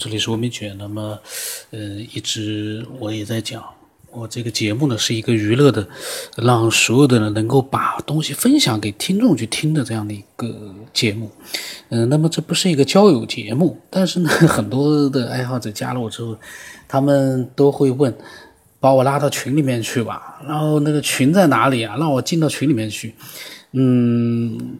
这里是文明犬。那么，呃，一直我也在讲，我这个节目呢是一个娱乐的，让所有的人能够把东西分享给听众去听的这样的一个节目。嗯、那么这不是一个交友节目，但是呢，很多的爱好者加了我之后，他们都会问，把我拉到群里面去吧。然后那个群在哪里啊？让我进到群里面去。嗯。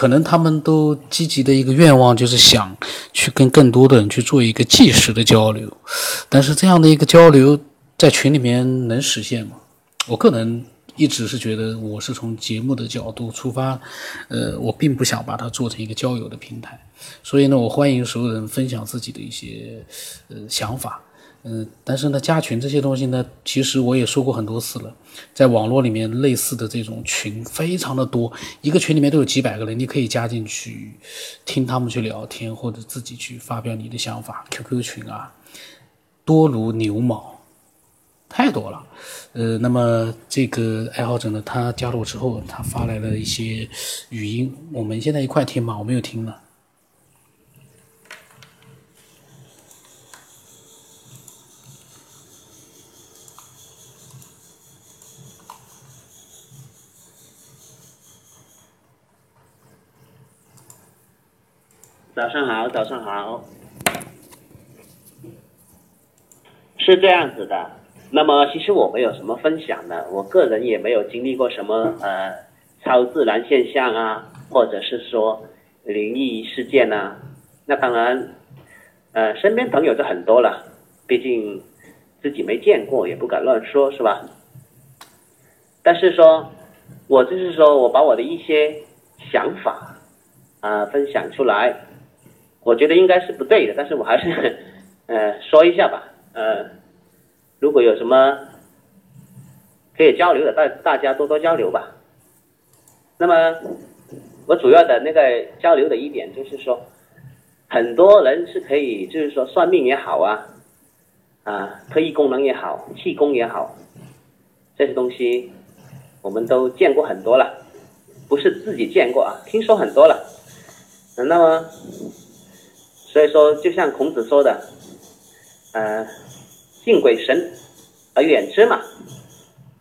可能他们都积极的一个愿望就是想去跟更多的人去做一个即时的交流，但是这样的一个交流在群里面能实现吗？我个人一直是觉得我是从节目的角度出发，呃，我并不想把它做成一个交友的平台，所以呢，我欢迎所有人分享自己的一些呃想法。嗯，但是呢，加群这些东西呢，其实我也说过很多次了，在网络里面类似的这种群非常的多，一个群里面都有几百个人，你可以加进去，听他们去聊天，或者自己去发表你的想法。QQ 群啊，多如牛毛，太多了。呃，那么这个爱好者呢，他加入我之后，他发来了一些语音，我们现在一块听吧，我没有听了。早上好，早上好，是这样子的。那么其实我没有什么分享的，我个人也没有经历过什么呃超自然现象啊，或者是说灵异事件呐、那当然，呃，身边朋友就很多了，毕竟自己没见过，也不敢乱说，是吧？但是说，我就是说我把我的一些想法啊、分享出来。我觉得应该是不对的，但是我还是 呃说一下吧。呃，如果有什么可以交流的，大大家多多交流吧。那么我主要的那个交流的一点就是说，很多人是可以，就是说算命也好啊，啊特异功能也好，气功也好，这些东西我们都见过很多了，不是自己见过啊，听说很多了。那么。所以说，就像孔子说的，呃，敬鬼神而远之嘛。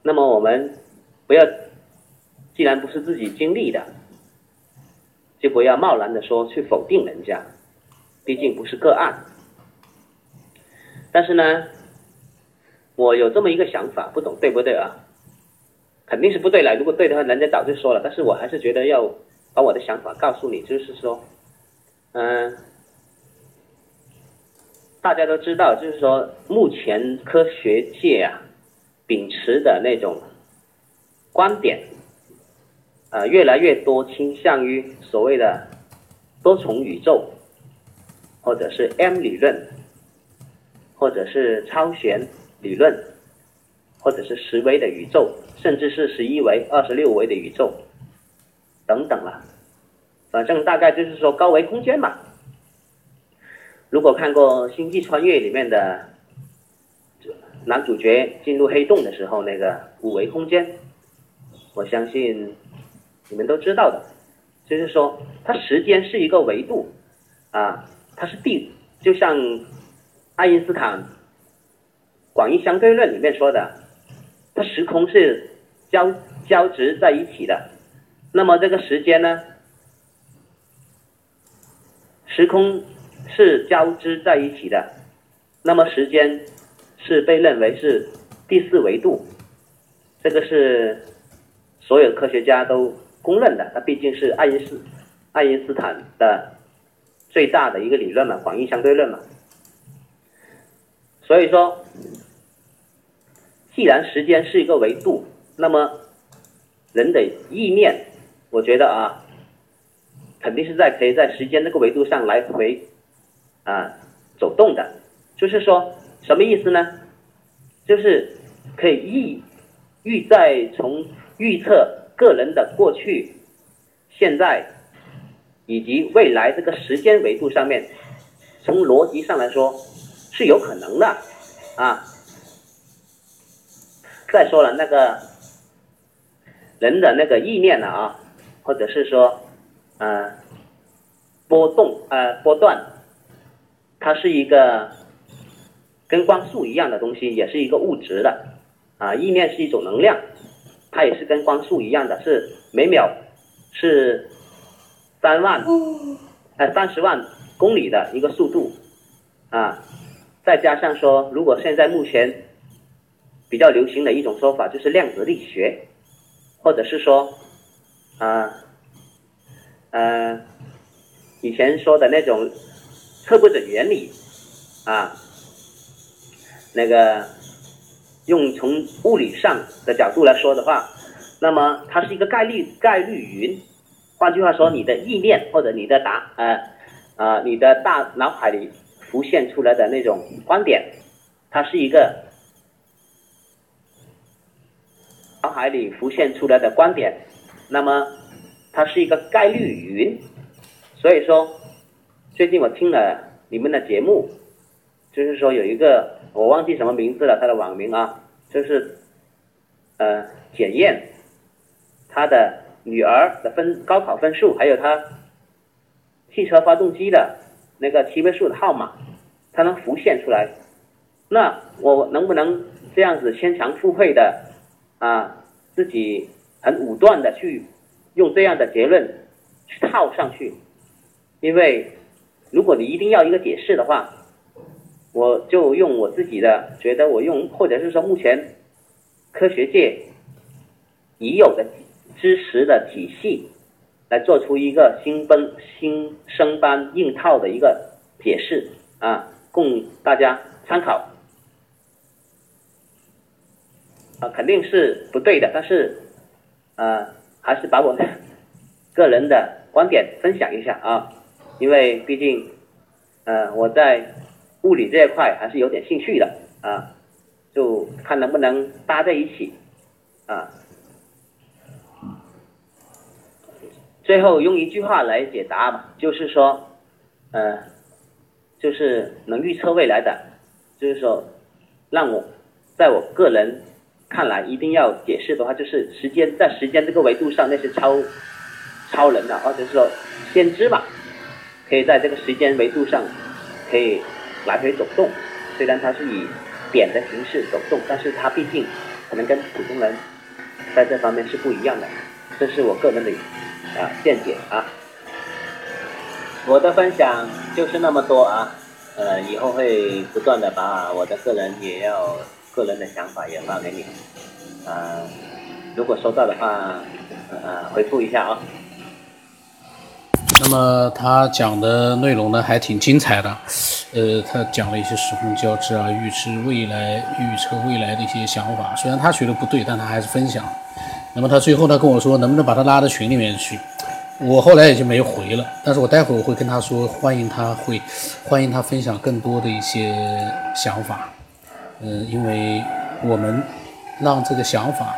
那么我们不要，既然不是自己经历的，就不要贸然的说去否定人家，毕竟不是个案。但是呢，我有这么一个想法，不懂对不对啊？肯定是不对了。如果对的话，人家早就说了。但是我还是觉得要把我的想法告诉你，就是说，嗯、大家都知道，就是说，目前科学界啊，秉持的那种观点，呃，越来越多倾向于所谓的多重宇宙，或者是 M 理论，或者是超弦理论，或者是十维的宇宙，甚至是十一维、二十六维的宇宙，等等了。反正大概就是说高维空间嘛。如果看过《星际穿越》里面的男主角进入黑洞的时候，那个五维空间，我相信你们都知道的，就是说它时间是一个维度啊，它是地，就像爱因斯坦广义相对论里面说的，它时空是交交织在一起的，那么这个时间呢，时空。是交织在一起的，那么时间是被认为是第四维度，这个是所有科学家都公认的。它毕竟是爱因斯爱因斯坦的最大的一个理论嘛，广义相对论嘛。所以说，既然时间是一个维度，那么人的意念，我觉得啊，肯定是在可以在时间这个维度上来回。啊，走动的，就是说什么意思呢？就是可以预预在从预测个人的过去、现在以及未来这个时间维度上面，从逻辑上来说是有可能的啊。再说了，那个人的那个意念呢啊，或者是说呃波动呃波段。它是一个跟光速一样的东西，也是一个物质的啊。意念是一种能量，它也是跟光速一样的，是每秒是三万呃三十万公里的一个速度啊。再加上说，如果现在目前比较流行的一种说法就是量子力学，或者是说啊呃以前说的那种。测不准原理啊，那个用从物理上的角度来说的话，那么它是一个概率概率云。换句话说，你的意念或者你的答呃呃你的大脑海里浮现出来的那种观点，它是一个脑海里浮现出来的观点，那么它是一个概率云，所以说。最近我听了你们的节目，就是说有一个我忘记什么名字了，他的网名啊，就是呃检验他的女儿的分高考分数，还有他汽车发动机的那个七位数的号码，他能浮现出来。那我能不能这样子牵强附会的啊，自己很武断的去用这样的结论去套上去，因为。如果你一定要一个解释的话，我就用我自己的觉得我用，或者是说目前科学界已有的知识的体系来做出一个新奔新生搬硬套的一个解释啊，供大家参考。啊，肯定是不对的，但是呃，还是把我个人的观点分享一下啊。因为毕竟，呃，我在物理这一块还是有点兴趣的啊，就看能不能搭在一起啊。最后用一句话来解答吧，就是说，呃，就是能预测未来的，就是说，让我在我个人看来，一定要解释的话，就是时间在时间这个维度上，那些超超人的，或者是说先知吧。可以在这个时间维度上，可以来回走动。虽然它是以点的形式走动，但是它毕竟可能跟普通人在这方面是不一样的。这是我个人的啊见解啊。我的分享就是那么多啊。呃，以后会不断的把我的个人也要个人的想法也发给你。啊，如果收到的话，呃，回复一下啊。那么他讲的内容呢，还挺精彩的，呃，他讲了一些时空交织啊，预知未来、预测未来的一些想法。虽然他觉得不对，但他还是分享。那么他最后他跟我说，能不能把他拉到群里面去？我后来也就没回了。但是我待会我会跟他说，欢迎他会，欢迎他分享更多的一些想法。嗯，因为我们让这个想法，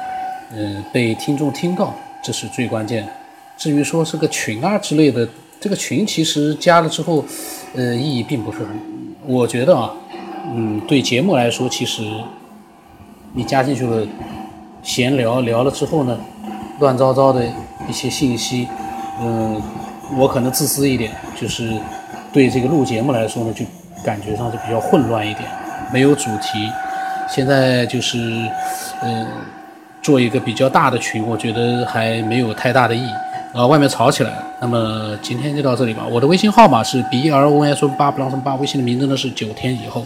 嗯，被听众听到，这是最关键的。至于说是个群啊之类的，这个群其实加了之后，呃，意义并不是很。我觉得啊，嗯，对节目来说，其实你加进去了，闲聊聊了之后呢，乱糟糟的一些信息，嗯，我可能自私一点，就是对这个录节目来说呢，就感觉上就比较混乱一点，没有主题。现在就是，嗯，做一个比较大的群，我觉得还没有太大的意义。啊，外面吵起来了。那么今天就到这里吧。我的微信号码是 b r o n s 八不 l 什八，微信的名字呢是九天以后。